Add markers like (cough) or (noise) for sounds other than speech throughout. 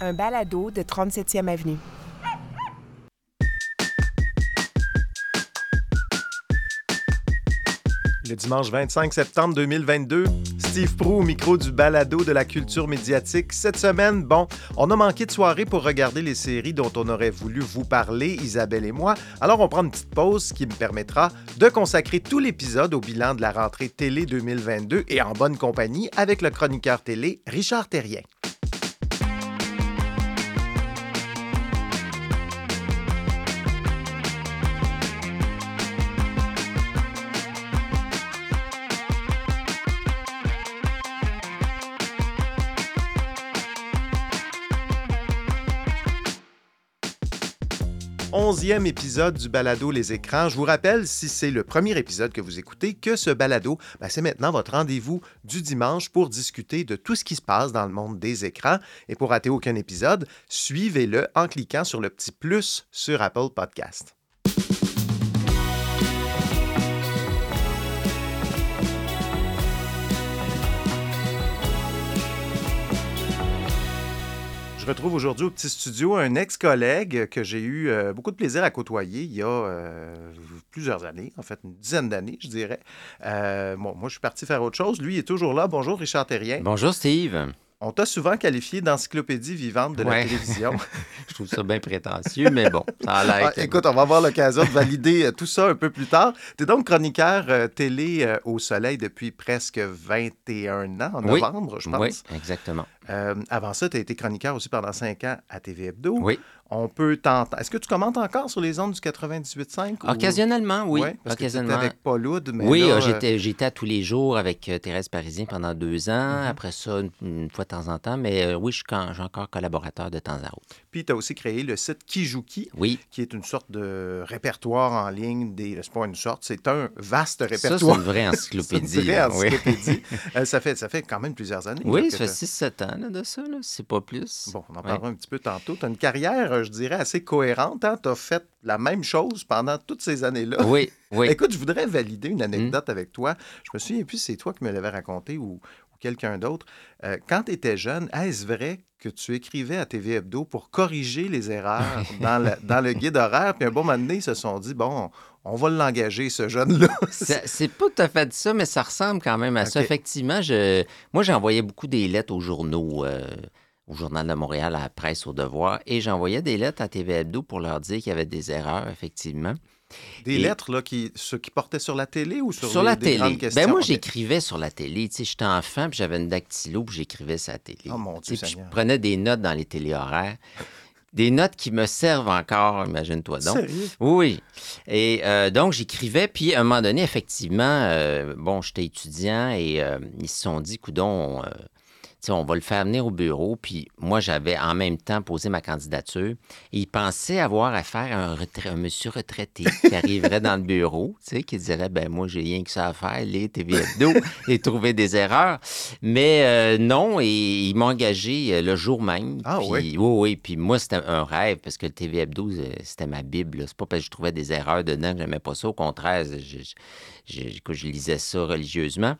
un balado de 37e Avenue. Le dimanche 25 septembre 2022, Steve Prou au micro du balado de la culture médiatique. Cette semaine, bon, on a manqué de soirée pour regarder les séries dont on aurait voulu vous parler, Isabelle et moi. Alors on prend une petite pause qui me permettra de consacrer tout l'épisode au bilan de la rentrée télé 2022 et en bonne compagnie avec le chroniqueur télé Richard Terrien. Épisode du balado Les écrans. Je vous rappelle, si c'est le premier épisode que vous écoutez, que ce balado, ben, c'est maintenant votre rendez-vous du dimanche pour discuter de tout ce qui se passe dans le monde des écrans. Et pour rater aucun épisode, suivez-le en cliquant sur le petit plus sur Apple Podcast. Je retrouve aujourd'hui au petit studio un ex-collègue que j'ai eu euh, beaucoup de plaisir à côtoyer il y a euh, plusieurs années, en fait une dizaine d'années, je dirais. Euh, bon, moi, je suis parti faire autre chose. Lui est toujours là. Bonjour, Richard Terrien. Bonjour, Steve. On t'a souvent qualifié d'encyclopédie vivante de la télévision. (laughs) je trouve ça bien prétentieux, mais bon, ça a l'air. Ah, écoute, on va avoir l'occasion de valider tout ça un peu plus tard. Tu es donc chroniqueur télé au Soleil depuis presque 21 ans, en novembre, je pense. Oui, exactement. Euh, avant ça, tu as été chroniqueur aussi pendant cinq ans à TV Hebdo. Oui. On peut t'entendre. Est-ce que tu commentes encore sur les ondes du 98.5? Occasionnellement, oui. parce Occasionnellement. avec Paul Oud, mais Oui, là, euh, j'étais, à tous les jours avec euh, Thérèse Parisien pendant deux ans. Mhm. Après ça, une, fois de temps en temps. Mais oui, je suis encore collaborateur de temps à autre. Puis, tu as aussi créé le site Kijuki, oui. qui est une sorte de répertoire en ligne. Des... C'est pas une sorte, c'est un vaste répertoire. Ça, c'est une vraie (laughs) encyclopédie. une vraie encyclopédie. (laughs) ça, fait, ça fait quand même plusieurs années. Oui, ça fait 6-7 ans de ça c'est pas plus. Bon, on en parlera un petit peu tantôt. Tu as une carrière, je dirais, assez cohérente. Hein? Tu as fait la même chose pendant toutes ces années-là. Oui, oui. (laughs) Écoute, je voudrais valider une anecdote avec toi. Je me souviens plus c'est toi qui me l'avais raconté ou, quelqu'un d'autre. Euh, quand tu étais jeune, est-ce vrai que tu écrivais à TV Hebdo pour corriger les erreurs dans, dans le (laughs) guide horaire? Puis un bon moment donné, ils se sont dit, bon, on va l'engager, ce jeune-là. (laughs) c'est pas tout à fait ça, mais ça ressemble quand même à ça. Effectivement, je, moi, j'envoyais beaucoup des lettres aux journaux, euh, au Journal de Montréal, à la presse, au Devoir, et j'envoyais des lettres à TV Hebdo pour leur dire qu'il y avait des erreurs, effectivement. Des lettres, là, qui, ceux qui portaient sur la télé ou sur, sur les, la télé. Ben moi, j'écrivais sur la télé. Tu sais, j'étais enfant, puis j'avais une dactylo, puis j'écrivais sur la télé. Oh mon Dieu, Je prenais des notes dans les téléhoraires. Des notes qui me servent encore, imagine-toi donc. Sérieux? Oui. Et euh, donc, j'écrivais, puis à un moment donné, effectivement, euh, bon, j'étais étudiant et euh, ils se sont dit, coudon, on va le faire venir au bureau. Puis moi, j'avais en même temps posé ma candidature. Et il pensait avoir affaire à un, monsieur retraité qui arriverait dans le bureau, qui dirait ben moi, j'ai rien que ça à faire, les TV Hebdo, (laughs) et trouver des erreurs. Mais euh, non, et ils m'ont engagé euh, le jour même. Ah oui? Oui, oui. Puis moi, c'était un rêve parce que le TV Hebdo, euh, c'était ma Bible. C'est pas parce que je trouvais des erreurs dedans que j'aimais pas ça. Au contraire, je, je lisais ça religieusement.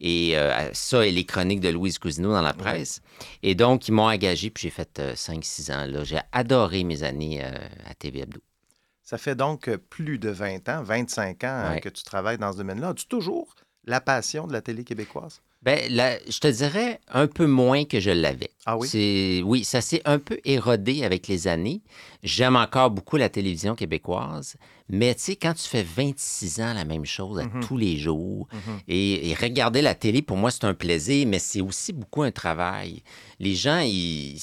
Et euh, ça et les chroniques de Louise Cousineau dans la presse. Et donc, ils m'ont engagé, puis j'ai fait 5-6 euh, ans là. J'ai adoré mes années euh, à TV Hebdo. Ça fait donc plus de 20 ans, 25 ans que tu travailles dans ce domaine-là. As-tu toujours la passion de la télé québécoise? Bien, je te dirais un peu moins que je l'avais. Ah oui? Oui, ça s'est un peu érodé avec les années. J'aime encore beaucoup la télévision québécoise, mais tu sais, quand tu fais 26 ans la même chose à mm-hmm. tous les jours, mm-hmm. et, regarder la télé, pour moi, c'est un plaisir, mais c'est aussi beaucoup un travail. Les gens, ils,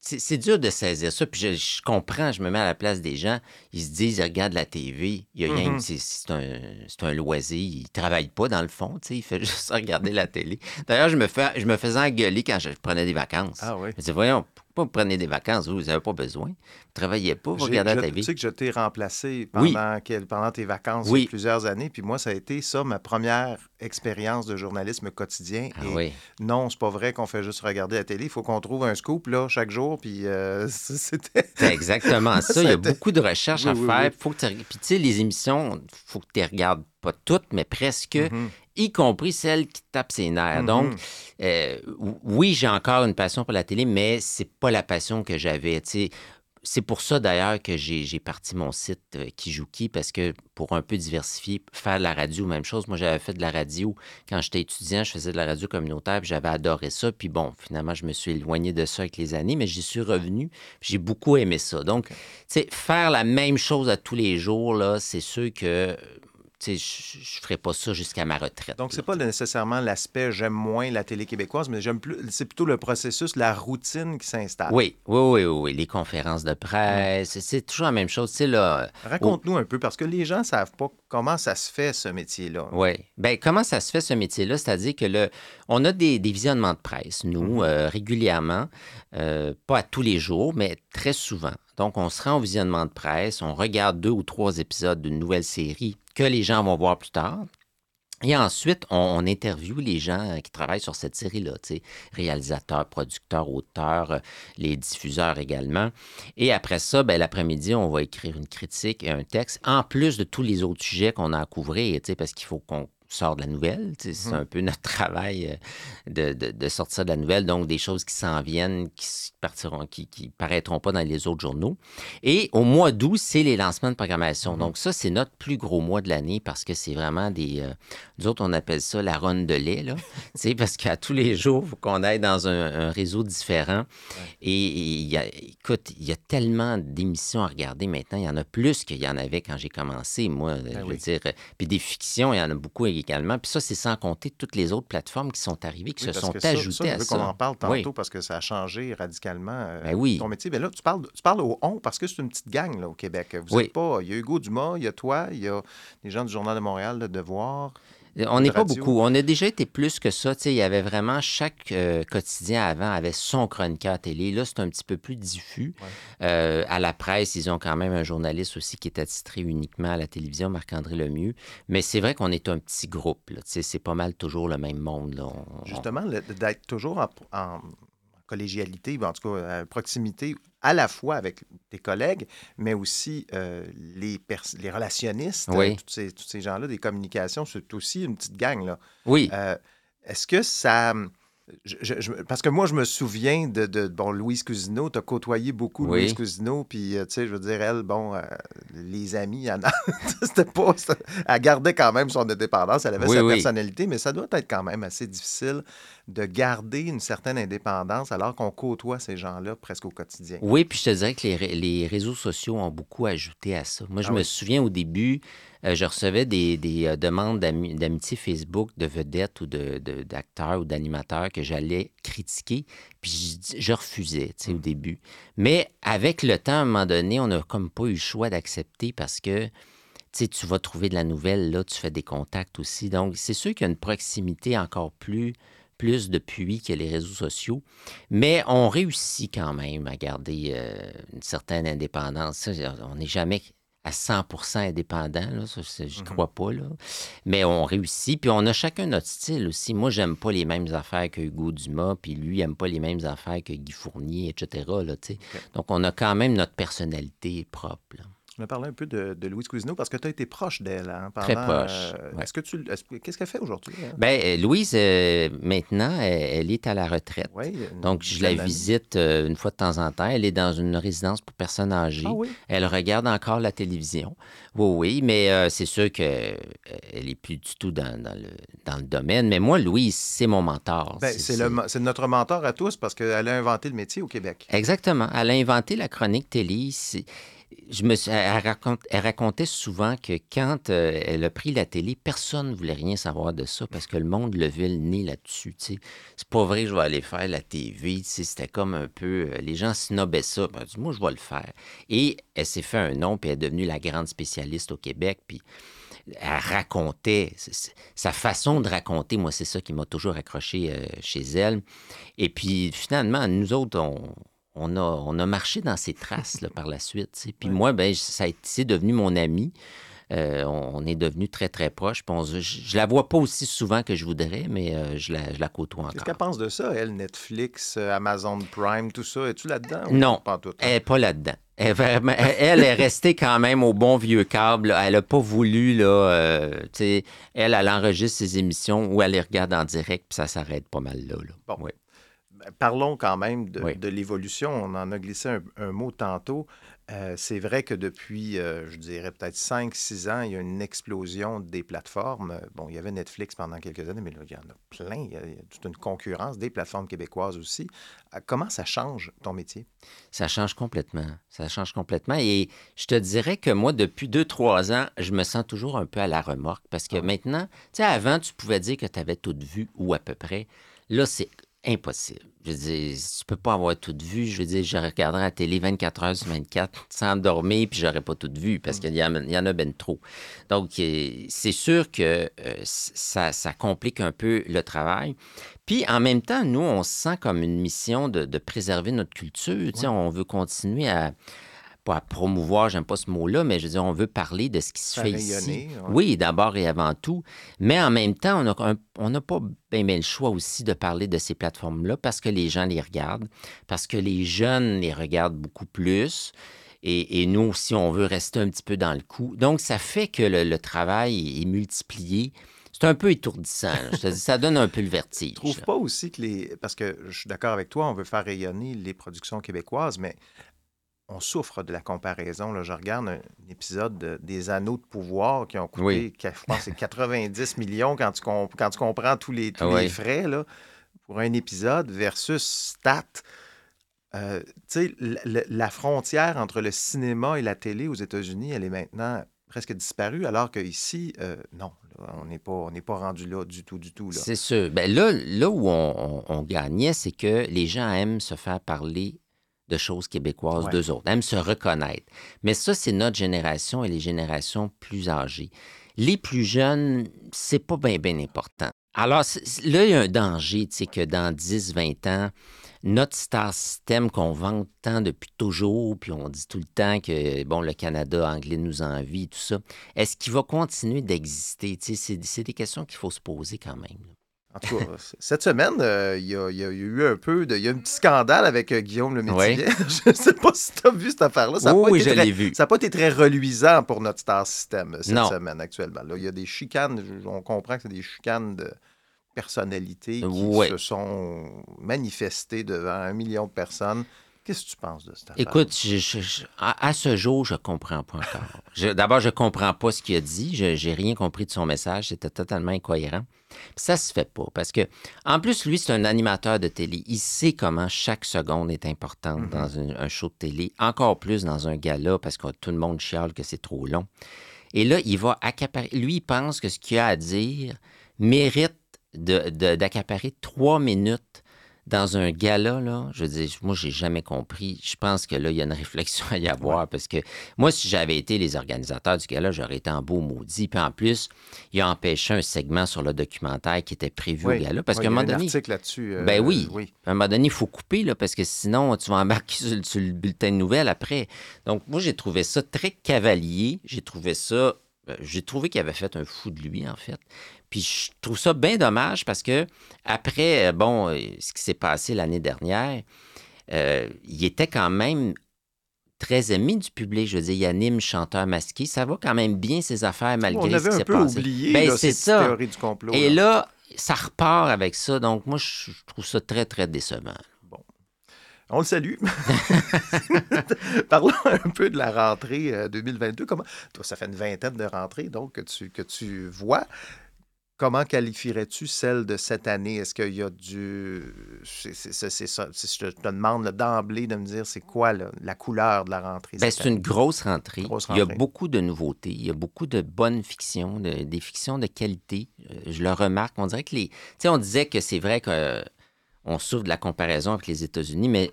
c'est dur de saisir ça. Puis je, comprends, je me mets à la place des gens. Ils se disent, ils regardent la TV. Il y a rien, mm-hmm. c'est un, un, loisir. Ils ne travaillent pas dans le fond. Il fait (laughs) juste regarder la télé. D'ailleurs, je, me fais, je me faisais engueuler quand je prenais des vacances. Ah oui. Je disais, voyons, vous prenez des vacances, vous n'avez pas besoin. Vous ne travaillez pas, vous regardez la TV. Tu sais que je t'ai remplacé pendant, pendant tes vacances il y a plusieurs années. Puis moi, ça a été ça, ma première expérience de journalisme quotidien. Ah, oui. Non, c'est pas vrai qu'on fait juste regarder la télé. Il faut qu'on trouve un scoop là, chaque jour. Puis euh, (laughs) c'était. C'est exactement (laughs) ça. Il y a beaucoup de recherches à faire. Faut que Puis tu sais, les émissions, il faut que tu regardes pas toutes, mais presque. Mm-hmm y compris celles qui tapent ses nerfs. Donc, Mhm. euh, oui, j'ai encore une passion pour la télé, mais c'est pas la passion que j'avais. C'est pour ça d'ailleurs que j'ai j'ai parti mon site euh, Qui joue qui, parce que pour un peu diversifier, faire de la radio, même chose. Moi, j'avais fait de la radio quand j'étais étudiant, je faisais de la radio communautaire, puis j'avais adoré ça. Puis bon, finalement, je me suis éloigné de ça avec les années, mais j'y suis revenu, puis j'ai beaucoup aimé ça. Donc, tu sais, faire la même chose à tous les jours, là, c'est sûr que, je je ferais pas ça jusqu'à ma retraite. Donc, c'est pas nécessairement l'aspect j'aime moins la télé québécoise, mais j'aime plus. C'est plutôt le processus, la routine qui s'installe. Oui, oui, oui, oui, les conférences de presse, c'est- c'est toujours la même chose. Là, Raconte-nous un peu, parce que les gens savent pas comment ça se fait, ce métier-là. Oui. Ben, comment ça se fait, ce métier-là? C'est-à-dire que le, on a des, des visionnements de presse, nous, Mhm. euh, régulièrement, euh, pas à tous les jours, mais très souvent. Donc, on se rend au visionnement de presse, on regarde deux ou trois épisodes d'une nouvelle série que les gens vont voir plus tard. Et ensuite, on, on interviewe les gens qui travaillent sur cette série-là, réalisateurs, producteurs, auteurs, euh, les diffuseurs également. Et après ça, ben, l'après-midi, on va écrire une critique et un texte, en plus de tous les autres sujets qu'on a à couvrir, parce qu'il faut qu'on sorte de la nouvelle. C'est Mhm. un peu notre (laughs) travail euh, de, de- de sortir de la nouvelle, donc des choses qui s'en viennent, qui partiront, qui, qui paraîtront pas dans les autres journaux. Et au mois d'août, c'est les lancements de programmation. Mhm. Donc ça, c'est notre plus gros mois de l'année parce que c'est vraiment des... euh, nous autres, on appelle ça la ronde de lait, là. (laughs) parce qu'à tous les jours, il faut qu'on aille dans un, un réseau différent. Et et il y a, écoute, il y a tellement d'émissions à regarder maintenant. Il y en a plus qu'il y en avait quand j'ai commencé, moi. je veux Ben oui. dire. Puis des fictions, il y en a beaucoup également. Puis ça, c'est sans compter toutes les autres plateformes qui sont arrivées, qui Oui, se sont ça- ajoutées ça, je à veux ça. qu'on en parle tantôt Oui. parce que ça a changé radicalement euh, Ben oui. ton métier. Mais là, tu parles, tu parles au on parce que c'est une petite gang là, au Québec. Vous êtes pas. Il y a Hugo Dumas, il y a toi, il y a des gens du Journal de Montréal, Le Devoir. On n'est pas beaucoup. On a déjà été plus que ça. Il y avait vraiment chaque euh, quotidien avant avait son chroniqueur télé. Là, c'est un petit peu plus diffus. Euh, à la presse, ils ont quand même un journaliste aussi qui est attitré uniquement à la télévision, Marc-André Lemieux. Mais c'est vrai qu'on est un petit groupe. c'est pas mal toujours le même monde. Là. On- Justement, d'être toujours en, en collégialité, en tout cas à proximité, à la fois avec tes collègues, mais aussi euh, les, relationnistes, Oui. euh, tous ces, tous ces gens-là, des communications, c'est aussi une petite gang. Là. Oui. Euh, Est-ce que ça. je- je- je- parce que moi, je me souviens de, de bon, Louise Cousineau. Tu as côtoyé beaucoup Oui. Louise Cousineau. Puis, euh, tu sais, je veux dire, elle, bon, euh, les amis, (laughs) c'était pas. Elle gardait quand même son indépendance. Elle avait Oui, sa oui. personnalité, mais ça doit être quand même assez difficile de garder une certaine indépendance alors qu'on côtoie ces gens-là presque au quotidien. Oui, puis je te dirais que les, ré- les réseaux sociaux ont beaucoup ajouté à ça. Moi, je Ah me oui. souviens au début, euh, je recevais des, des, euh, demandes d'ami- d'amitié Facebook de vedettes ou de- de- d'acteurs ou d'animateurs que j'allais critiquer, puis je, refusais, tu sais, Mm. au début. Mais avec le temps, à un moment donné, on n'a comme pas eu le choix d'accepter parce que tu sais, tu vas trouver de la nouvelle, là, tu fais des contacts aussi. Donc, c'est sûr qu'il y a une proximité encore plus, plus depuis que les réseaux sociaux. Mais on réussit quand même à garder euh, une certaine indépendance. On n'est jamais à 100% indépendant, là, je Mhm. crois pas. Là. Mais on réussit, puis on a chacun notre style aussi. Moi, j'aime pas les mêmes affaires que Hugo Dumas, puis lui, il aime pas les mêmes affaires que Guy Fournier, etc. Là. Donc, on a quand même notre personnalité propre. là. On a parlé un peu de, de Louise Cousineau parce que tu as été proche d'elle. Hein, Très pendant, proche, euh, ouais. Est-ce que tu. est-ce que- Qu'est-ce qu'elle fait aujourd'hui? hein? Ben, euh, Louise, euh, maintenant, elle, elle est à la retraite. Oui, une Donc, je la visite euh, une fois de temps en temps. Elle est dans une résidence pour personnes âgées. Ah oui? Elle regarde encore la télévision. Oui, oui, mais c'est sûr qu'elle n'est plus du tout dans, dans le, dans le domaine. Mais moi, Louise, c'est mon mentor. Ben, c'est le mo- c'est notre mentor à tous parce qu'elle a inventé le métier au Québec. Exactement. Elle a inventé la chronique télé. Je me elle, racontait souvent que quand euh, elle a pris la télé, personne ne voulait rien savoir de ça parce que le monde levait le nez là-dessus. C'est pas vrai je vais aller faire la TV. C'était comme un peu. euh, Les gens snobbaient ça. Ben, moi, je vais le faire. Et elle s'est fait un nom, puis elle est devenue la grande spécialiste au Québec. Puis elle racontait, sa façon de raconter, moi, c'est ça qui m'a toujours accroché euh, chez elle. Et puis, finalement, nous autres, on, on, a, on a marché dans ses traces là, par la suite. Puis moi, ben, ça a été c'est devenu mon ami. Euh, on, est devenus très, très proches. On je, je la vois pas aussi souvent que je voudrais, mais euh, je, la, je la côtoie Qu'est-ce encore. qu'elle pense de ça, elle, Netflix, euh, Amazon Prime, tout ça? Es-tu là-dedans? Non. Pas tout. Elle n'est pas là-dedans. Elle, est restée quand même au bon vieux câble. Elle n'a pas voulu, là, euh, elle, elle enregistre ses émissions ou elle les regarde en direct, puis ça s'arrête pas mal là. là. Bon. Ouais. Parlons quand même de, Oui. de l'évolution. On en a glissé un, un mot tantôt. Euh, c'est vrai que depuis, euh, je dirais peut-être 5-6 ans, il y a une explosion des plateformes. Bon, il y avait Netflix pendant quelques années, mais là, il y en a plein. Il y a, il y a toute une concurrence des plateformes québécoises aussi. Euh, Comment ça change ton métier? Ça change complètement. Ça change complètement. Et je te dirais que moi, depuis deux, trois ans, je me sens toujours un peu à la remorque. Parce que maintenant, tu sais, avant, tu pouvais dire que tu avais tout vu ou à peu près. Là, c'est impossible. Je veux dire, tu peux pas avoir tout vu. Je veux dire, je regarderais la télé 24 heures sur 24 sans dormir, puis j'aurais pas tout vu parce qu'il y, en- il y en a ben trop. Donc, euh, c'est sûr que euh, ça, ça complique un peu le travail. Puis, en même temps, nous, on se sent comme une mission de, de préserver notre culture. Tu sais, On veut continuer à, pas à promouvoir, j'aime pas ce mot-là, mais je veux dire, on veut parler de ce qui se fait rayonner, ici. ouais. Oui, d'abord et avant tout. Mais en même temps, on n'a pas bien bien le choix aussi de parler de ces plateformes-là parce que les gens les regardent, parce que les jeunes les regardent beaucoup plus. Et, et nous aussi, on veut rester un petit peu dans le coup. Donc, ça fait que le, le travail est multiplié. C'est un peu étourdissant. Je te dis, ça donne un peu le vertige. Je trouve pas aussi que les. Parce que je suis d'accord avec toi, on veut faire rayonner les productions québécoises, mais on souffre de la comparaison. Là. Je regarde un, épisode de- des Anneaux de pouvoir qui ont coûté, Oui. que- je pense, que c'est 90 millions quand tu, com- quand tu comprends tous les, tous les frais là, pour un épisode versus Stat. Euh, la frontière entre le cinéma et la télé aux États-Unis, elle est maintenant presque disparue, alors qu'ici, euh, non, là, on n'est pas, on pas rendu là du tout, du tout. Là. C'est sûr. Ben là, là où on, on- on gagnait, c'est que les gens aiment se faire parler de choses québécoises Ouais. d'eux autres, aiment se reconnaître. Mais ça, c'est notre génération et les générations plus âgées. Les plus jeunes, c'est pas bien, bien important. Alors, là, il y a un danger, tu sais, que dans 10, 20 ans, notre star system qu'on vante tant depuis toujours, puis on dit tout le temps que, bon, le Canada anglais nous envie, tout ça, est-ce qu'il va continuer d'exister? Tu sais, c'est des questions qu'il faut se poser quand même. En tout cas, cette semaine, euh, il y, a, il y a eu un peu de. Il y a un petit scandale avec euh, Guillaume le Métivier. (laughs) Je ne sais pas si tu as vu cette affaire-là. Ça n'a oui, je l'ai vu. ça a pas été très reluisant pour notre star system euh, cette Non. semaine actuellement. Là, il y a des chicanes. On comprend que c'est des chicanes de personnalités qui se sont manifestées devant un million de personnes. Qu'est-ce que tu penses de cette affaire? Écoute, je- je- je- à, à ce jour, je comprends pas encore. D'abord, je comprends pas ce qu'il a dit. Je j'ai rien compris de son message. C'était totalement incohérent. Puis ça se fait pas parce que, en plus, lui, c'est un animateur de télé. Il sait comment chaque seconde est importante Mhm. dans un, un show de télé, encore plus dans un gala parce que tout le monde chiale que c'est trop long. Et là, il va accaparer. Lui, il pense que ce qu'il a à dire mérite de- de- d'accaparer trois minutes dans un gala, là, je veux dire, moi, j'ai jamais compris. Je pense que là, il y a une réflexion à y avoir parce que moi, si j'avais été les organisateurs du gala, j'aurais été en beau maudit. Puis en plus, il a empêché un segment sur le documentaire qui était prévu Oui. au gala parce Oui, qu'à un il y a moment un donné. article là-dessus. euh, Ben oui. oui. À un moment donné, il faut couper, là, parce que sinon, tu vas embarquer sur, le- sur le bulletin de nouvelles après. Donc, moi, j'ai trouvé ça très cavalier. J'ai trouvé ça. euh, J'ai trouvé qu'il avait fait un fou de lui, en fait. Puis je trouve ça bien dommage parce que, après, euh, bon, euh, ce qui s'est passé l'année dernière, euh, il était quand même très aimé du public. Je veux dire, il anime chanteur masqué. Ça va quand même bien, ses affaires, malgré On ce qui s'est passé. oublié Ben, c'est ces ça. théories du complot. Et là. là, ça repart avec ça. Donc, moi, je trouve ça très, très décevant. On le salue. (laughs) Parlons un peu de la rentrée euh, 2022. Comment... Toi, ça fait une vingtaine de rentrées donc que tu, que tu vois. Comment qualifierais-tu celle de cette année? Est-ce qu'il y a du... C'est ça. Si je te demande d'emblée de me dire c'est quoi là, la couleur de la rentrée? Ben, c'est une grosse rentrée. Grosse Il y a beaucoup de nouveautés. Il y a beaucoup de bonnes fictions, de- des fictions de qualité. Euh, je le remarque. On dirait que les. Tu sais, on disait que c'est vrai qu'on souffre de la comparaison avec les États-Unis, mais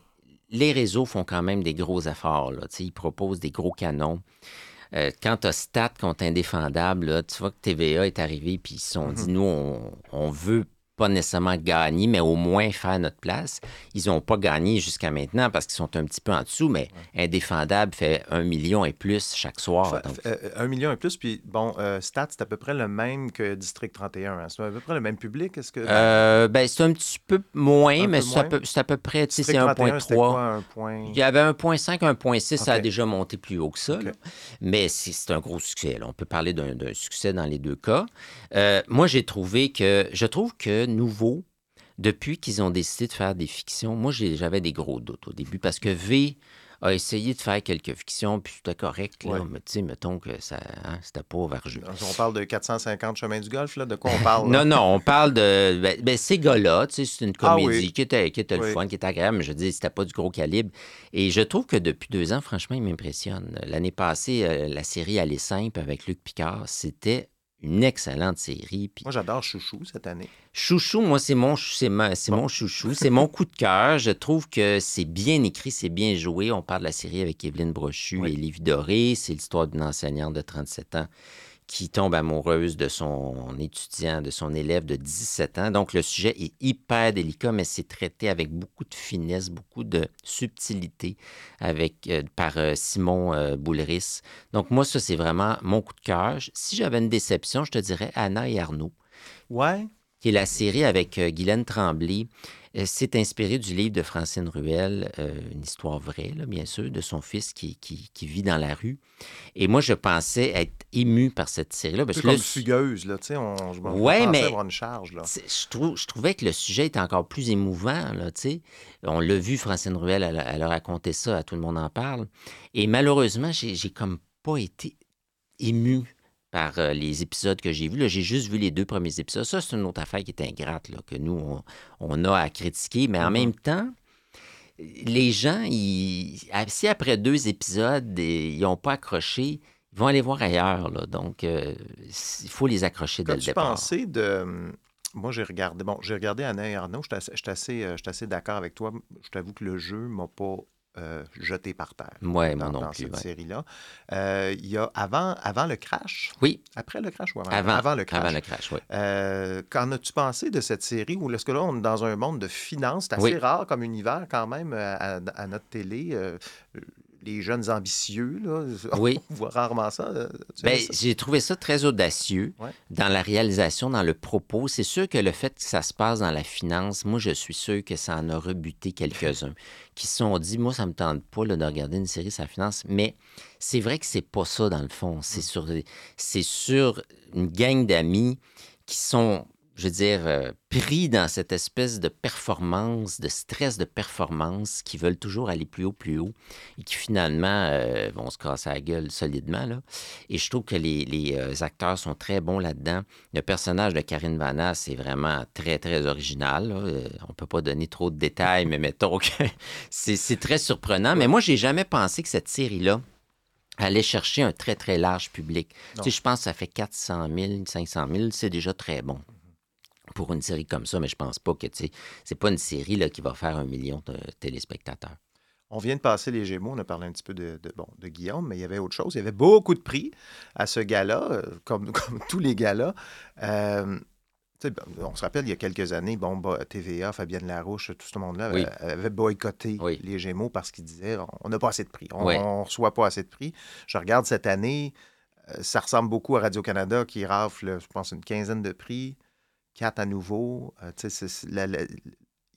les réseaux font quand même des gros efforts. Là. Ils proposent des gros canons. Euh, quand tu as Stat contre Indéfendable, là, tu vois que TVA est arrivé puis ils se sont Mhm. dit nous, on, on veut pas nécessairement gagner, mais au moins faire notre place. Ils n'ont pas gagné jusqu'à maintenant parce qu'ils sont un petit peu en dessous, mais Indéfendable fait un million et plus chaque soir. Donc- euh, un million et plus, puis bon, euh, Stats, c'est à peu près le même que District 31. hein. C'est à peu près le même public. Est-ce que. Euh, ben, c'est un petit peu moins, Un mais c'est à, peu, c'est à peu près, tu sais, c'est 31, c'était quoi, 1.3. un point... Il y avait 1.5, 1.6, ça a déjà monté plus haut que ça. Là. Mais c'est un gros succès. là. On peut parler d'un d'un succès dans les deux cas. Euh, moi, j'ai trouvé que. Je trouve que Nouveau, depuis qu'ils ont décidé de faire des fictions, moi, j'avais des gros doutes au début parce que V a essayé de faire quelques fictions, puis c'était correct. Là, Ouais. mais tu sais, mettons que ça, hein, c'était pas vergeux. On parle de 450 chemins du Golfe, là. De quoi on parle? là? Non, non, on parle de. Ben, ben, ces gars-là, tu sais, c'est une Ah comédie oui. qui était, qui était le fun, qui était agréable, mais je dis, c'était pas du gros calibre. Et je trouve que depuis deux ans, franchement, il m'impressionne. L'année passée, euh, la série Aller simple avec Luc Picard, c'était une excellente série. Puis Moi, j'adore Chouchou cette année. Chouchou, moi, c'est mon, c'est ma- mon chouchou. C'est mon coup de cœur. Je trouve que c'est bien écrit, c'est bien joué. On parle de la série avec Evelyne Brochu Oui. et Lévi Doré. C'est l'histoire d'une enseignante de 37 ans qui tombe amoureuse de son étudiant, de son élève de 17 ans. Donc, le sujet est hyper délicat, mais c'est traité avec beaucoup de finesse, beaucoup de subtilité avec, euh, par euh, Simon euh, Boulris. Donc, moi, ça, c'est vraiment mon coup de cœur. Si j'avais une déception, je te dirais Anna et Arnaud Ouais. Qui est la série avec euh, Guylaine Tremblay. Euh, c'est inspiré du livre de Francine Ruel, euh, une histoire vraie, là, bien sûr, de son fils qui, qui- qui vit dans la rue. Et moi, je pensais être ému par cette série-là. C'est comme là, fugueuse, là. Tu sais, on, je, Ouais, mais- avoir une charge, là. Je, trou- je trouvais que le sujet était encore plus émouvant. Là, tu sais. On l'a vu, Francine Ruel, elle, a- elle a raconté ça, à tout le monde en parle. Et malheureusement, j'ai comme pas été ému par euh, les épisodes que j'ai vus. Là, J'ai juste vu les deux premiers épisodes. Ça, c'est une autre affaire qui est ingrate, là, que nous, on, on a à critiquer. Mais en Mhm. même temps, les gens, ils, si après deux épisodes, ils n'ont pas accroché, ils vont aller voir ailleurs. Là. Donc, euh, il faut les accrocher dès le départ. pensé de. hum, Moi, j'ai regardé. Bon, j'ai regardé Anna et Arnaud. Assez, j'étais assez, euh, assez d'accord avec toi. Je t'avoue que le jeu m'a pas euh, jeté par terre. Ouais, dans, moi non dans plus. cette ouais. série-là. Euh, Il y a avant, avant le crash? Oui, Après le crash ou avant, avant, le crash? Avant le crash, oui. Euh, qu'en as-tu pensé de cette série où, est-ce que là, on est dans un monde de finances? C'est assez Oui. rare comme univers quand même euh, à, à notre télé. Les jeunes ambitieux, là, (laughs) Oui. on voit rarement ça. euh, Ben, ça? j'ai trouvé ça très audacieux Ouais. dans la réalisation, dans le propos. C'est sûr que le fait que ça se passe dans la finance, moi, je suis sûr que ça en a rebuté quelques-uns (laughs) qui se sont dit, moi, ça me tente pas là, de regarder une série sur la finance. Mais c'est vrai que c'est pas ça, dans le fond. C'est sur, c'est sur une gang d'amis qui sont, je veux dire, euh, pris dans cette espèce de performance, de stress de performance, qui veulent toujours aller plus haut, plus haut, et qui finalement euh, vont se casser la gueule solidement. Là. Et je trouve que les, les, euh, acteurs sont très bons là-dedans. Le personnage de Karine Vanasse c'est vraiment très, très original. là. On peut pas donner trop de détails, mais mettons que (laughs) c'est c'est très surprenant. Mais moi, j'ai jamais pensé que cette série-là allait chercher un très, très large public. Tu sais, je pense que ça fait 400 000, 500 000, c'est déjà très bon pour une série comme ça, mais je pense pas que, tu sais, c'est pas une série là, qui va faire un million de téléspectateurs. On vient de passer les Gémeaux, on a parlé un petit peu de, de, bon, de Guillaume, mais il y avait autre chose. Il y avait beaucoup de prix à ce gala, euh, comme, (laughs) comme tous les galas. Euh, on se rappelle, il y a quelques années, bon, bah, TVA, Fabienne Larouche, tout ce monde-là Oui. avait, boycotté Oui. les Gémeaux parce qu'ils disaient on n'a pas assez de prix, on ne reçoit pas assez de prix. Je regarde cette année, euh, ça ressemble beaucoup à Radio-Canada qui rafle, je pense, une quinzaine de prix, quatre à nouveau.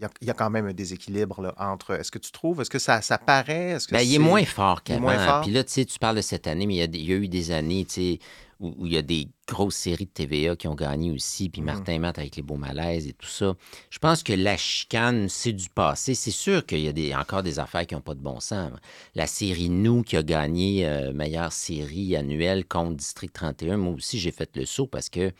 Il y, a, il y a quand même un déséquilibre là, entre. Est-ce que tu trouves, est-ce que ça, ça paraît? Est-ce que Ben, il est moins fort qu'avant. Puis là, tu sais, tu parles de cette année, mais il y a, des- il y a eu des années, tu sais, où, où il y a des grosses séries de TVA qui ont gagné aussi, puis Mhm. Martin et Matt avec les beaux malaises et tout ça. Je pense que la chicane, c'est du passé. C'est sûr qu'il y a des, encore des affaires qui n'ont pas de bon sens. La série Nous qui a gagné euh, meilleure série annuelle contre District 31, moi aussi, j'ai fait le saut parce que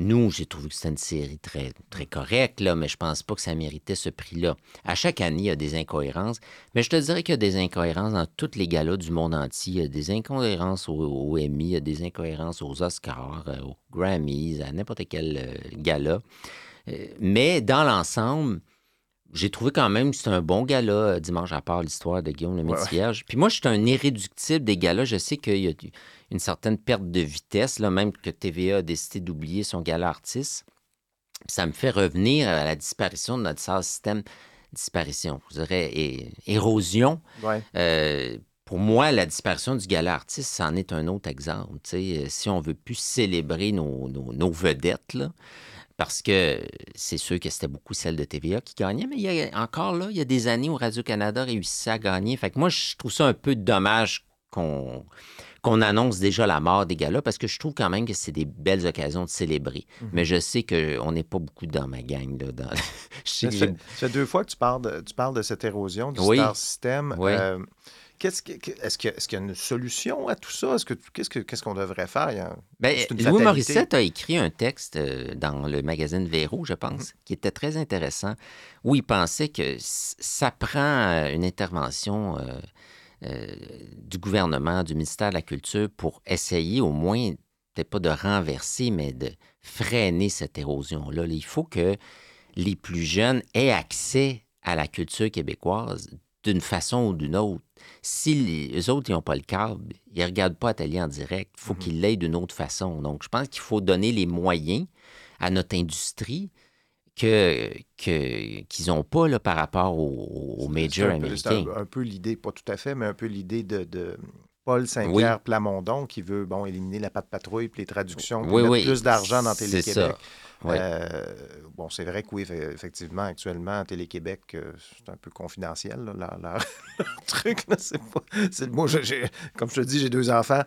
nous, j'ai trouvé que c'était une série très, très correcte, là, mais je pense pas que ça méritait ce prix-là. À chaque année, il y a des incohérences, mais je te dirais qu'il y a des incohérences dans tous les galas du monde entier. Il y a des incohérences au, au Emmy, il y a des incohérences aux Oscars, euh, aux Grammys, à n'importe quel euh, gala. Euh, mais dans l'ensemble, j'ai trouvé quand même que c'était un bon gala euh, dimanche, à part l'histoire de Guillaume le ouais. Métis-Vierge. Puis moi, je suis un irréductible des galas. Je sais qu'il y a une certaine perte de vitesse, là, même que TVA a décidé d'oublier son gala artiste. ça me fait revenir à la disparition de notre star système. Disparition, je dirais, et, érosion. Ouais. Euh, pour moi, la disparition du gala artiste, c'en est un autre exemple. Si on veut plus célébrer nos, nos- nos vedettes, là, parce que c'est sûr que c'était beaucoup celle de TVA qui gagnait, mais il y a encore là, il y a des années où Radio-Canada réussissait à gagner. Fait que moi, je trouve ça un peu dommage qu'on qu'on annonce déjà la mort des galas parce que je trouve quand même que c'est des belles occasions de célébrer. Mais je sais qu'on n'est pas beaucoup dans ma gang. Là, dans... (laughs) je sais Ça que fait, j'ai- ça fait deux fois que tu parles de, tu parles de cette érosion du Oui. star system. Oui. Euh, qu'est-ce que- que- est-ce, qu'il y a- y une solution à tout ça? Est-ce que, tu- qu'est-ce, que, qu'est-ce qu'on devrait faire? Une Louis. Morissette a écrit un texte euh, dans le magazine Véro, je pense, Mm-hmm. qui était très intéressant, où il pensait que ça prend euh, une intervention euh, euh, du gouvernement, du ministère de la Culture, pour essayer au moins, peut-être pas de renverser, mais de freiner cette érosion-là. Il faut que les plus jeunes aient accès à la culture québécoise d'une façon ou d'une autre. Si les eux autres, n'ont pas le câble, ils ne regardent pas Atelier en direct, il faut qu'ils l'aient d'une autre façon. Donc, je pense qu'il faut donner les moyens à notre industrie que, que, qu'ils n'ont pas là, par rapport aux, majors américains. un, un peu l'idée, pas tout à fait, mais un peu l'idée de, de Paul Saint-Pierre Plamondon qui veut bon, éliminer la patte patrouille puis les traductions, puis Oui, mettre oui, plus d'argent dans Télé-Québec. Ouais. Euh, bon, c'est vrai que oui, effectivement, actuellement, Télé-Québec, euh, c'est un peu confidentiel, là, leur, leur- (laughs) truc. Là, c'est pas, c'est, moi, je- j'ai- comme je te dis, j'ai deux enfants.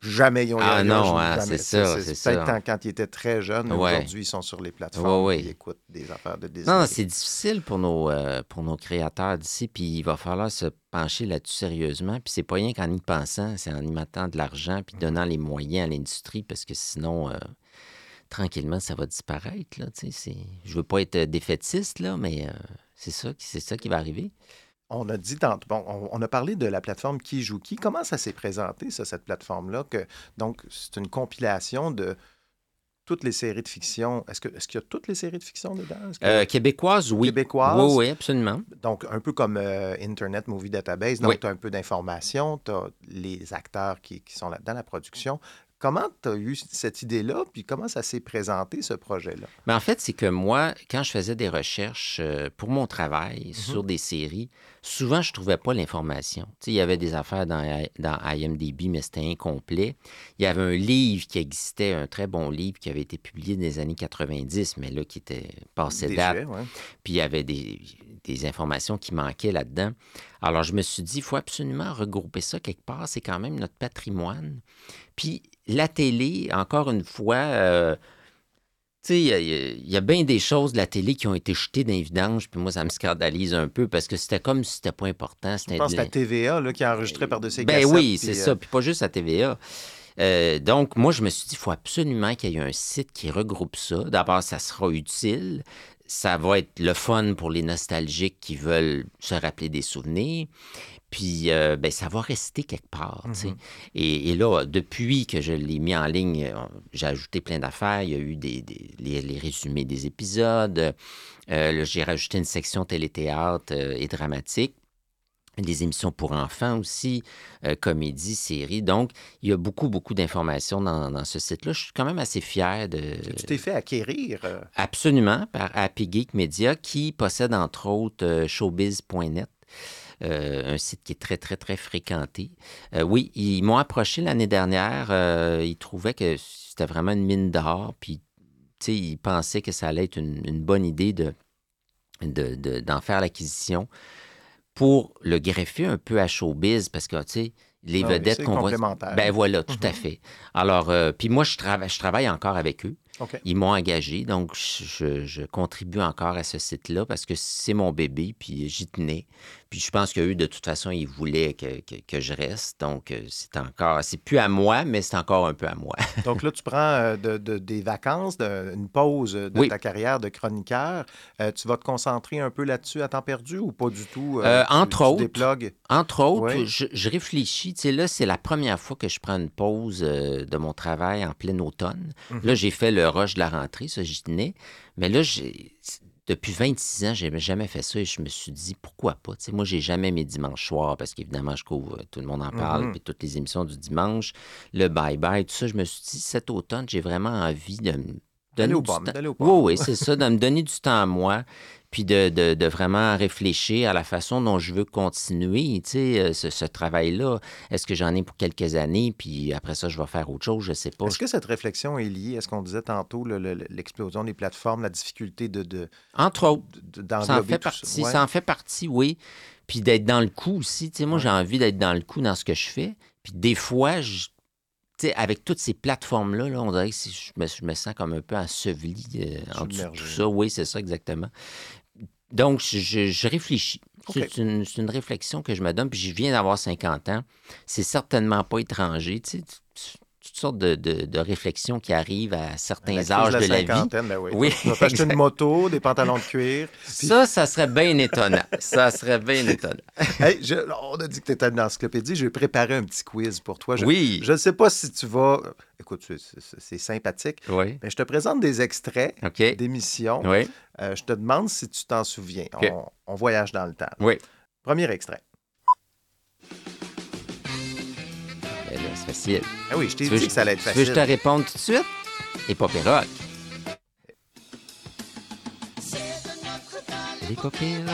Jamais ils ont Ah non, hein, c'est ça, c'est peut-être ça. quand, quand ils étaient très jeunes, Ouais. aujourd'hui, ils sont sur les plateformes Ouais, ils écoutent des affaires de Disney. Non, c'est difficile pour nos, euh, pour nos créateurs d'ici, puis il va falloir se pencher là-dessus sérieusement. Puis c'est pas rien qu'en y pensant, c'est en y mettant de l'argent, puis donnant les moyens à l'industrie, parce que sinon, tranquillement, ça va disparaître. Là, c'est- je veux pas être défaitiste, là, mais euh, c'est ça, qui- c'est ça qui va arriver. On a dit bon, on, on a parlé de la plateforme Qui joue qui. Comment ça s'est présenté, ça, cette plateforme-là? Que, donc, c'est une compilation de toutes les séries de fiction? Est-ce, que, est-ce qu'il y a toutes les séries de fiction dedans? Que- Euh, québécoise, oui. Québécoise? Oui, oui, absolument. Donc, un peu comme euh, Internet Movie Database. Donc, Oui. tu as un peu d'informations, tu as les acteurs qui, qui sont là-dedans, la production. Comment tu as eu cette idée-là, puis comment ça s'est présenté, ce projet-là? Mais en fait, c'est que moi, quand je faisais des recherches euh, pour mon travail Mm-hmm. sur des séries, souvent, je ne trouvais pas l'information. Il y avait des affaires dans, dans IMDB, mais c'était incomplet. Il y avait un livre qui existait, un très bon livre qui avait été publié dans les années 90, mais là, qui était passé date. ouais. Puis il y avait des, des informations qui manquaient là-dedans. Alors, je me suis dit, il faut absolument regrouper ça quelque part. C'est quand même notre patrimoine. Puis la télé, encore une fois, euh, tu sais, il y a- y, bien des choses de la télé qui ont été jetées dans les vidanges, puis moi, ça me scandalise un peu parce que c'était comme si c'était pas important. Je pense de la TVA là, qui a enregistré par-dessus ses ben cassettes, oui, c'est euh, ça. Puis pas juste à TVA. Euh, donc, moi, je me suis dit, il faut absolument qu'il y ait un site qui regroupe ça. D'abord, ça sera utile. Ça va être le fun pour les nostalgiques qui veulent se rappeler des souvenirs. Puis, euh, ben, ça va rester quelque part. tu sais. et, et là, depuis que je l'ai mis en ligne, euh, j'ai ajouté plein d'affaires. Il y a eu des, des- les, les résumés des épisodes. Euh, j'ai rajouté une section téléthéâtre et dramatique des émissions pour enfants aussi, euh, comédie, série. Donc, il y a beaucoup, beaucoup d'informations dans, dans ce site-là. Je suis quand même assez fier de... Tu t'es fait acquérir. euh, Absolument, par Happy Geek Media, qui possède entre autres euh, showbiz.net. euh, un site qui est très, très, très fréquenté. Oui, ils m'ont approché l'année dernière. ils trouvaient que c'était vraiment une mine d'or. Puis, tu sais, ils pensaient que ça allait être une, une bonne idée de, de- de- d'en faire l'acquisition pour le greffer un peu à showbiz parce que, tu sais, les Ah vedettes qu'on voit. Ben voilà, tout à Mhm. fait. Alors, euh, puis moi, je, trava- je travaille encore avec eux. Ils m'ont engagé, donc je, je- je contribue encore à ce site-là parce que c'est mon bébé, puis j'y tenais. Puis je pense qu'eux, de toute façon, ils voulaient que, que- que je reste. Donc, euh, c'est encore, c'est plus à moi, mais c'est encore un peu à moi. (laughs) Donc là, tu prends euh, de- de- des vacances, de- une pause de Oui. ta carrière de chroniqueur. Euh, tu vas te concentrer un peu là-dessus à temps perdu ou pas du tout? Euh, tu- entre tu autres. Entre autres, Oui. je, je réfléchis, tu sais, là, c'est la première fois que je prends une pause euh, de mon travail en plein automne. Mhm. Là, j'ai fait le rush de la rentrée, ça, j'y tenais. Mais là, j'ai- depuis 26 ans, j'ai jamais fait ça et je me suis dit, pourquoi pas? Tu sais, moi, j'ai jamais mes dimanches soirs parce qu'évidemment, je couvre, euh, tout le monde en parle, Mhm. puis toutes les émissions du dimanche, le bye-bye, tout ça. Je me suis dit, cet automne, j'ai vraiment envie de, donner temps-. Oui, oui, c'est ça, de me donner du temps à moi, puis de, de- de vraiment réfléchir à la façon dont je veux continuer, tu sais, euh, ce, ce travail-là. Est-ce que j'en ai pour quelques années, puis après ça, je vais faire autre chose, je sais pas. Est-ce que cette réflexion est liée à ce qu'on disait tantôt, le- le- l'explosion des plateformes, la difficulté de, de, Entre autres, ça en fait partie, Ouais. ça en fait partie, oui. Puis d'être dans le coup aussi, tu sais, moi, j'ai envie d'être dans le coup dans ce que je fais. Puis des fois, je- avec toutes ces plateformes-là, là, on dirait que je me, je me sens comme un peu enseveli euh, en dessous de tout ça. Oui, c'est ça, exactement. Donc, je, réfléchis. C'est une, réflexion que je me donne, puis je viens d'avoir 50 ans. C'est certainement pas étranger, tu sais, toutes sortes de, de- de réflexions qui arrivent à certains la âges de la vie. ben oui. Oui, Tu vas t'acheter une moto, des pantalons de cuir. (laughs) puis- Ça, ça serait bien étonnant. Ça serait bien étonnant. (laughs) Hey, je- on a dit que tu étais une encyclopédie. J'ai préparé un petit quiz pour toi. Je, Oui. Je ne sais pas si tu vas. Écoute, c'est- sympathique. Oui. Mais je te présente des extraits d'émissions. Oui. Euh, je te demande si tu t'en souviens. On, on voyage dans le temps. Oui. Premier extrait. Ben là, c'est facile. Ah oui, je t'ai veux, dit que ça allait être tu veux que je facile. te réponde tout de suite? Et Rock. Rock.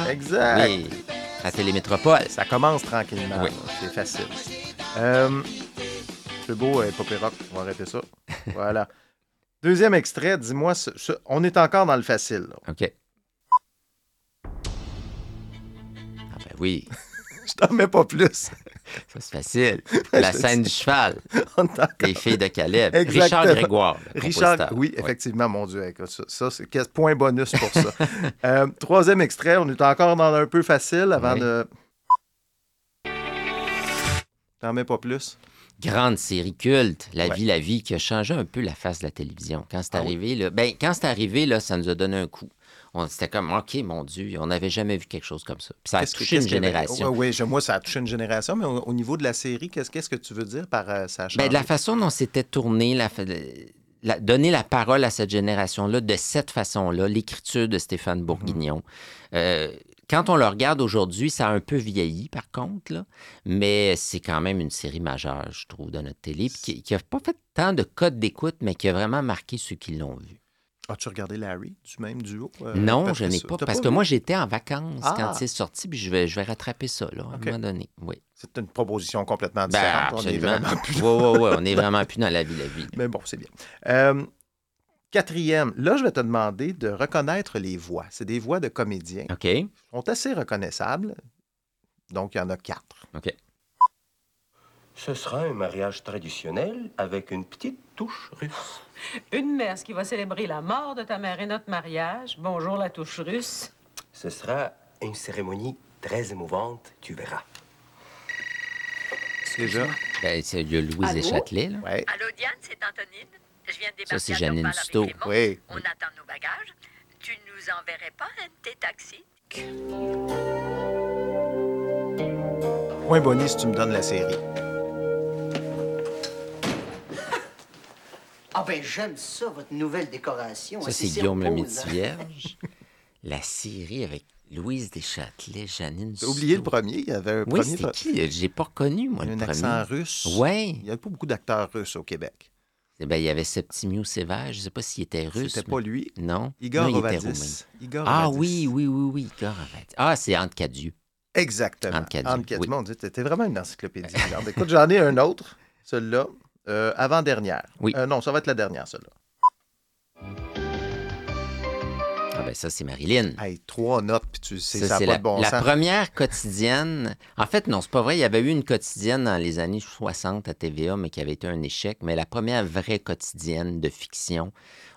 Exact. Oui. La Télémétropole. Ça commence tranquillement. Oui. C'est facile. Euh, c'est beau, euh, Pop et Rock. On va arrêter ça. (laughs) voilà. Deuxième extrait, dis-moi, ce- ce- on est encore dans le facile. là. OK. Ah ben oui, (laughs) Je t'en mets pas plus. (laughs) ça c'est facile. (laughs) La scène du cheval, les filles de Caleb. Exactement. Richard Grégoire, Richard, oui, effectivement, mon Dieu, écoute, ça, ça, c'est point bonus pour ça. Euh, troisième extrait, on est encore dans un peu facile avant Oui. de. T'en mets pas plus. Grande série culte, La Ouais. vie, la vie, qui a changé un peu la face de la télévision. Quand c'est Ah oui? arrivé, là, ben, quand c'est arrivé, là, ça nous a donné un coup. On- C'était comme, OK, mon Dieu, on n'avait jamais vu quelque chose comme ça. Puis ça a que- touché une génération. Oui, moi, ça a touché une génération, mais au, au niveau de la série, qu'est-ce que tu veux dire par euh, ça? Ben, de la façon dont c'était tourné, la, donner la parole à cette génération-là de cette façon-là, l'écriture de Stéphane Mhm. Bourguignon. Euh, quand on le regarde aujourd'hui, ça a un peu vieilli, par contre, là, mais c'est quand même une série majeure, je trouve, de notre télé, qui n'a pas fait tant de codes d'écoute, mais qui a vraiment marqué ceux qui l'ont vu. As-tu regardé Larry du même duo? euh, non, je n'ai pas, parce que moi, j'étais en vacances Ah. quand c'est sorti, puis je vais, je vais rattraper ça, là, à un moment donné. Oui. C'est une proposition complètement Ben, différente. on est vraiment plus Oui, oui, oui, on est vraiment plus dans la vie, la vie. Mais bon, c'est bien. Euh, quatrième, là, je vais te demander de reconnaître les voix. C'est des voix de comédiens. OK, Elles sont assez reconnaissables. Donc, il y en a quatre. OK. Ce sera un mariage traditionnel avec une petite touche russe. (laughs) Une messe qui va célébrer la mort de ta mère et notre mariage. Bonjour la touche russe. Ce sera une cérémonie très émouvante, tu verras. Déjà. Ben, c'est a Louise Allô? Deschâtelet, là. Ouais. Allô, Diane, c'est Antonine. Je viens de débarquer Ça, c'est à Janine Dorval avec Dusteau. Raymond. Oui. On attend nos bagages. Tu nous enverrais pas un de tes taxis? Point Bonnie si tu me donnes la série. Ah ben j'aime ça, votre nouvelle décoration. Ça, assez c'est Guillaume le hein. Métivierge. (laughs) La série avec Louise Deschâtelet, Janine T'as oublié le premier. Il y avait un Oui, premier. c'était qui? J'ai pas reconnu, moi, Il y a le un premier. accent russe. Oui. Il n'y a pas beaucoup d'acteurs russes au Québec. Ben, il y avait Septimius Sévère. Je sais pas s'il était russe. C'était mais- pas lui. Non. Igor non, il était. Igor Ah oui, oui, oui, oui, Igor Rovadis. Ah, c'est Anne Cadieux. Exactement. Anne Cadieux, Anne Cadieux. oui. Mon Dieu, t'es t'es vraiment une encyclopédie. Regarde, Écoute, j'en ai un autre, celui-là. Euh, avant-dernière. Oui. Euh, non, ça va être la dernière, celle-là. Ah ben ça, c'est Marilyn. Hey, trois notes, puis tu sais, ça pas la, de bon la sens. première quotidienne. En fait, non, c'est pas vrai. Il y avait eu une quotidienne dans les années 60 à TVA, mais qui avait été un échec. Mais la première vraie quotidienne de fiction,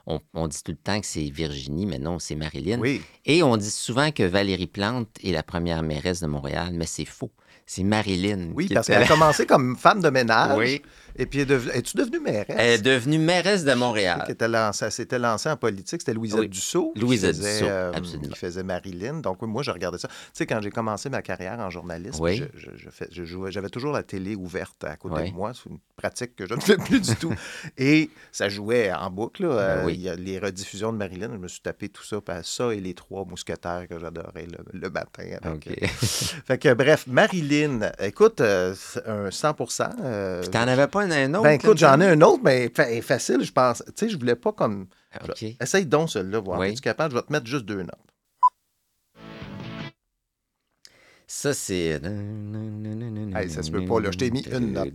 on, on dit tout le temps que c'est Virginie, mais non, c'est Marilyn. Oui. Et on dit souvent que Valérie Plante est la première mairesse de Montréal, mais c'est faux. C'est Marilyn. Oui, qui parce qu'elle a commencé comme femme de ménage. Oui. Et puis, elle es-tu devenue mairesse? Elle est devenue mairesse de Montréal. Qui était lancée- elle s'était lancée en politique, c'était Louisette Oui. Dussault. qui Louisette faisait, Dussault, euh, absolument. Qui faisait Marilyn. Donc, moi, je regardais ça. Tu sais, quand j'ai commencé ma carrière en journalisme, Oui. je, je- je fais- je jouais- j'avais toujours la télé ouverte à côté Oui. de moi. C'est une pratique que je ne (laughs) fais plus du tout. Et ça jouait en boucle. là. Ben Euh, oui. Il y a les rediffusions de Marilyn. Je me suis tapé tout ça. ça et les trois mousquetaires que j'adorais le, le matin. euh, (laughs) fait que bref, Marilyn. Écoute, euh, un 100 euh, Puis t'en avais pas un, un autre? Ben écoute, j'en ai un autre, mais fa- facile, je pense. Tu sais, je voulais pas comme. OK. Essaye donc celui-là, voir. Oui. Es-tu capable? Je vais te mettre juste deux notes. Ça, c'est... Hey, ça se peut pas, là. Je t'ai mis une note,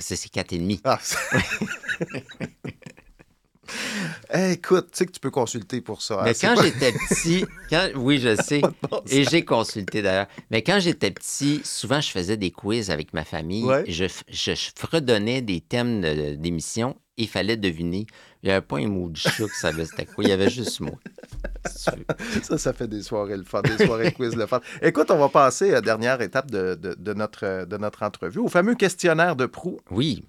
Ça, c'est 4,5. Ah, (laughs) écoute, tu sais que tu peux consulter pour ça. hein, Mais quand pas- j'étais petit, quand, oui, je (laughs) sais, et j'ai consulté d'ailleurs, mais quand j'étais petit, souvent je faisais des quiz avec ma famille. Ouais. Je, f- je, je fredonnais des thèmes de- d'émission et il fallait deviner. Il n'y avait pas un mot de chat qui savait c'était quoi, il y avait juste moi. Ça, ça fait des soirées le fun, des soirées quiz le fun. Écoute, on va passer à la dernière étape de, de- de notre, de notre entrevue, au fameux questionnaire de proue. Oui,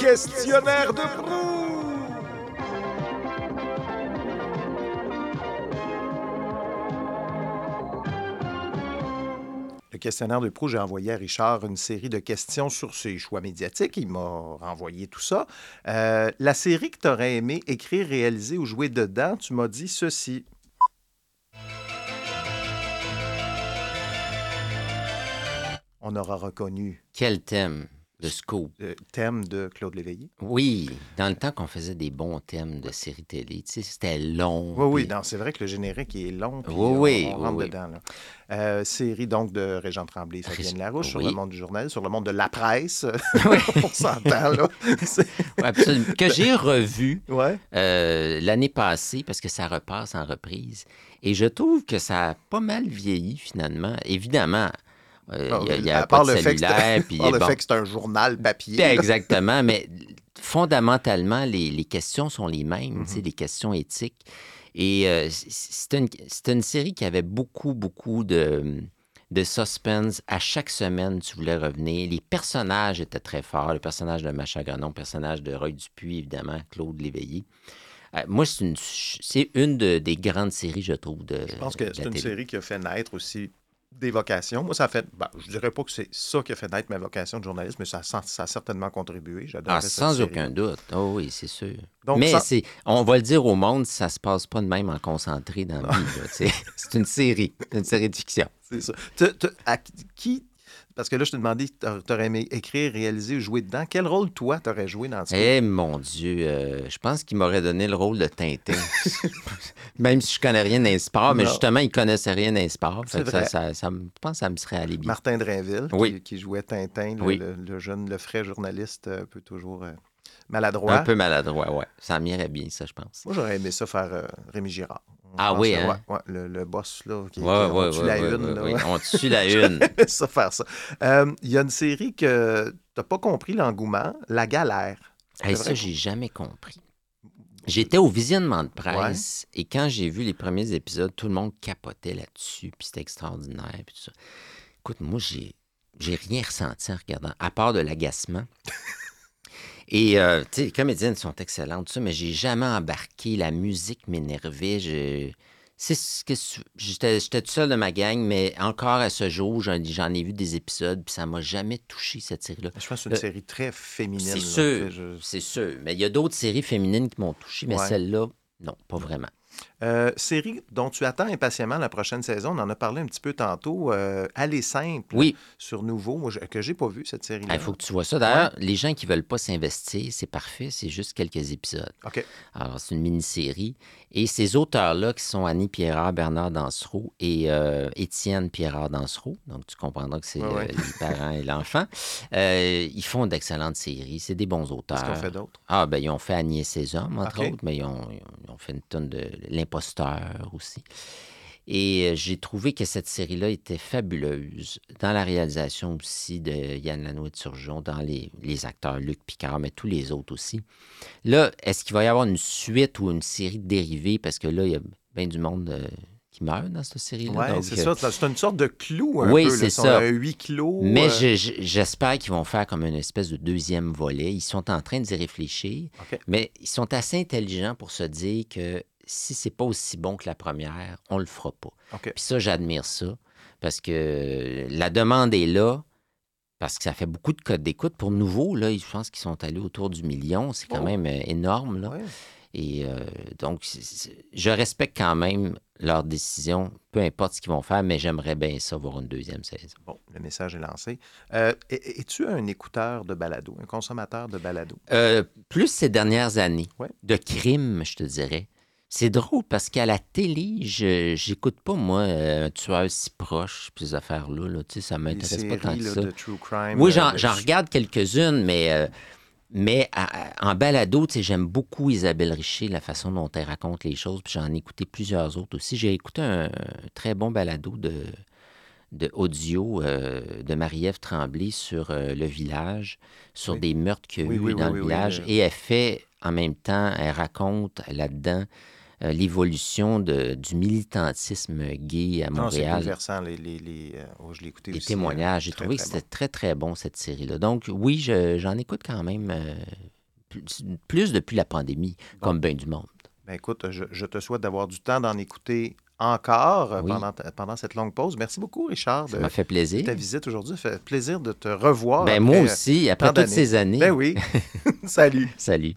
questionnaire de proue! Le questionnaire de proue, j'ai envoyé à Richard une série de questions sur ses choix médiatiques. Il m'a renvoyé tout ça. Euh, la série que tu aurais aimé écrire, réaliser ou jouer dedans, tu m'as dit ceci. On aura reconnu quel thème? De scoop. le thème de Claude Léveillé. Oui, dans le temps qu'on faisait des bons thèmes de séries télé, tu sais, c'était long. Oui, oui, puis- c'est vrai que le générique est long. puis Oui, on- oui, on, oui, rentre oui. dedans. là. Euh, série donc de Régent Tremblay, Fabienne Larouche, sur oui. le monde du journal, sur le monde de la presse. (laughs) Oui. (laughs) on s'entend, là. (laughs) Ouais, absolument. que j'ai revu ouais. euh, l'année passée parce que ça repasse en reprise. Et je trouve que ça a pas mal vieilli finalement. Évidemment, euh, il y a- il y a, à pas part de le fait que c'est- cellulaire. (laughs) puis par le fait que c'est un journal papier. Ben. Exactement, mais (laughs) fondamentalement, les, les questions sont les mêmes, Mm-hmm. les questions éthiques. Et euh, c'est une, série qui avait beaucoup, beaucoup de, de suspense. À chaque semaine, tu voulais revenir. Les personnages étaient très forts. Le personnage de Macha Grenon, le personnage de Roy Dupuis, évidemment, Claude Léveillé. Euh, moi, c'est une, c'est une de- des grandes séries, je trouve, de Je pense que c'est une série qui a fait naître aussi des vocations. Moi, ça a fait. ben, je dirais pas que c'est ça qui a fait naître ma vocation de journaliste, mais ça, a- ça a certainement contribué. Ah, sans aucun doute. Oh oui, c'est sûr. Donc, Mais ça- c'est, on va le dire au monde, ça se passe pas de même en concentré dans la vie. (laughs) c'est une série, c'est une série de fiction. C'est ça. À qui. Parce que là, je te demandais, tu aurais aimé écrire, réaliser ou jouer dedans. Quel rôle, toi, tu aurais joué dans ce Eh mon Dieu, euh, je pense qu'il m'aurait donné le rôle de Tintin. (laughs) Même si je connais rien d'un sport, mais Non. justement, il connaissait rien d'un sport. Ça, ça- je pense que ça me serait allé bien. Martin Drainville, Oui. qui, qui jouait Tintin, le, Oui. le- le jeune, le frais journaliste, un peu toujours euh, maladroit. Un peu maladroit, ouais. Ça m'irait bien, ça, je pense. Moi, j'aurais aimé ça faire euh, Rémi Girard. Ah oui, hein? ouais, ouais, le, le boss, là, qui, Ouais, on tue la une. là. On tue la une. ça, faire ça. Euh, Il y a une série que tu pas compris l'engouement, La Galère. Hey, ça, j'ai jamais compris. J'étais au visionnement de presse et quand j'ai vu les premiers épisodes, tout le monde capotait là-dessus, puis c'était extraordinaire, puis tout ça. Écoute, moi, j'ai, j'ai rien ressenti en regardant, à part de l'agacement. (laughs) Et, euh, tu sais, les comédiennes sont excellentes, ça, mais j'ai jamais embarqué. La musique m'énervait. Je... C'est ce que tu- j'étais, tout seul de ma gang, mais encore à ce jour, j'en, ai vu des épisodes, puis ça m'a jamais touché, cette série-là. Je pense que c'est une Euh, série très féminine. C'est sûr, je- c'est sûr. Mais il y a d'autres séries féminines qui m'ont touché, mais Ouais. celle-là, non, pas vraiment. Euh, série dont tu attends impatiemment la prochaine saison, on en a parlé un petit peu tantôt, euh, Aller simple Oui, sur Nouveau, moi, je- que j'ai pas vu cette série-là. il faut que tu vois ça. D'ailleurs, les gens qui veulent pas s'investir, c'est parfait, c'est juste quelques épisodes. OK. Alors, c'est une mini-série. Et ces auteurs-là, qui sont Annie Pierrard, Bernard Dansereau et euh, Étienne Pierrard Dansereau, donc tu comprendras que c'est Ouais, euh, ouais. les parents et l'enfant, ils font d'excellentes séries. C'est des bons auteurs. Qu'est-ce qu'on fait d'autre? Ah, ben, ils ont fait Agnès et ses hommes, entre autres, mais ils ont, ils ont fait une tonne de L'imposteur aussi. Et euh, j'ai trouvé que cette série-là était fabuleuse dans la réalisation aussi de Yann Lanouet de Surgeon, dans les, les acteurs Luc Picard, mais tous les autres aussi. Là, est-ce qu'il va y avoir une suite ou une série dérivée? Parce que là, il y a bien du monde euh, qui meurt dans cette série-là. Oui, c'est euh, ça. C'est une sorte de clou un Oui, peu. c'est ça. Un huis clos. Mais euh, je- je- j'espère qu'ils vont faire comme une espèce de deuxième volet. Ils sont en train d'y réfléchir, mais ils sont assez intelligents pour se dire que si c'est pas aussi bon que la première, on le fera pas. Puis ça, j'admire ça, parce que la demande est là, parce que ça fait beaucoup de codes d'écoute. Pour nouveau, là, je pense qu'ils sont allés autour du million. C'est quand Oh. même euh, énorme, là. Ouais. Et euh, donc, je respecte quand même leur décision, peu importe ce qu'ils vont faire, mais j'aimerais bien ça voir une deuxième saison. Bon, le message est lancé. Euh, es- Es-tu un écouteur de balado, un consommateur de balado? Euh, plus ces dernières années, Ouais. de crimes, je te dirais. C'est drôle parce qu'à la télé, je j'écoute pas, moi, euh, un tueur si proche, puis ces affaires-là. Là, tu sais, ça m'intéresse pas tant que là, ça. de true crime. Oui, euh, j'en de- j'en regarde quelques-unes, mais, euh, mais à- à- en balado, tu sais, j'aime beaucoup Isabelle Richer, la façon dont elle raconte les choses, puis j'en ai écouté plusieurs autres aussi. J'ai écouté un, un très bon balado de, de audio euh, de Marie-Ève Tremblay sur euh, le village, sur Oui. des meurtres qu'il y a eu oui, dans le village. Et elle fait, en même temps, elle raconte là-dedans euh, l'évolution du militantisme gay à Non, c'est Montréal bouleversant. Les, les, les, euh, oh, je l'ai écouté les aussi. témoignages. J'ai Très, trouvé que c'était très, très bon, cette série-là. Donc, oui, je- j'en écoute quand même euh, plus, plus depuis la pandémie, comme bien du monde. Ben, écoute, je, je te souhaite d'avoir du temps d'en écouter encore euh, Oui. pendant, pendant cette longue pause. Merci beaucoup, Richard, Ça m'a fait plaisir. ta visite aujourd'hui. Ça fait plaisir de te revoir. Ben, après, moi euh, aussi, après toutes ces années. Ben oui. (laughs) Salut. Salut.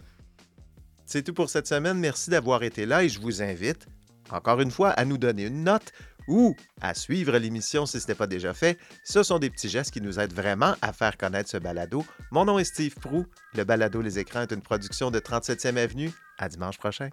C'est tout pour cette semaine. Merci d'avoir été là et je vous invite, encore une fois, à nous donner une note ou à suivre l'émission si ce n'est pas déjà fait. Ce sont des petits gestes qui nous aident vraiment à faire connaître ce balado. Mon nom est Steve Prou. Le balado Les Écrans est une production de 37e Avenue. À dimanche prochain.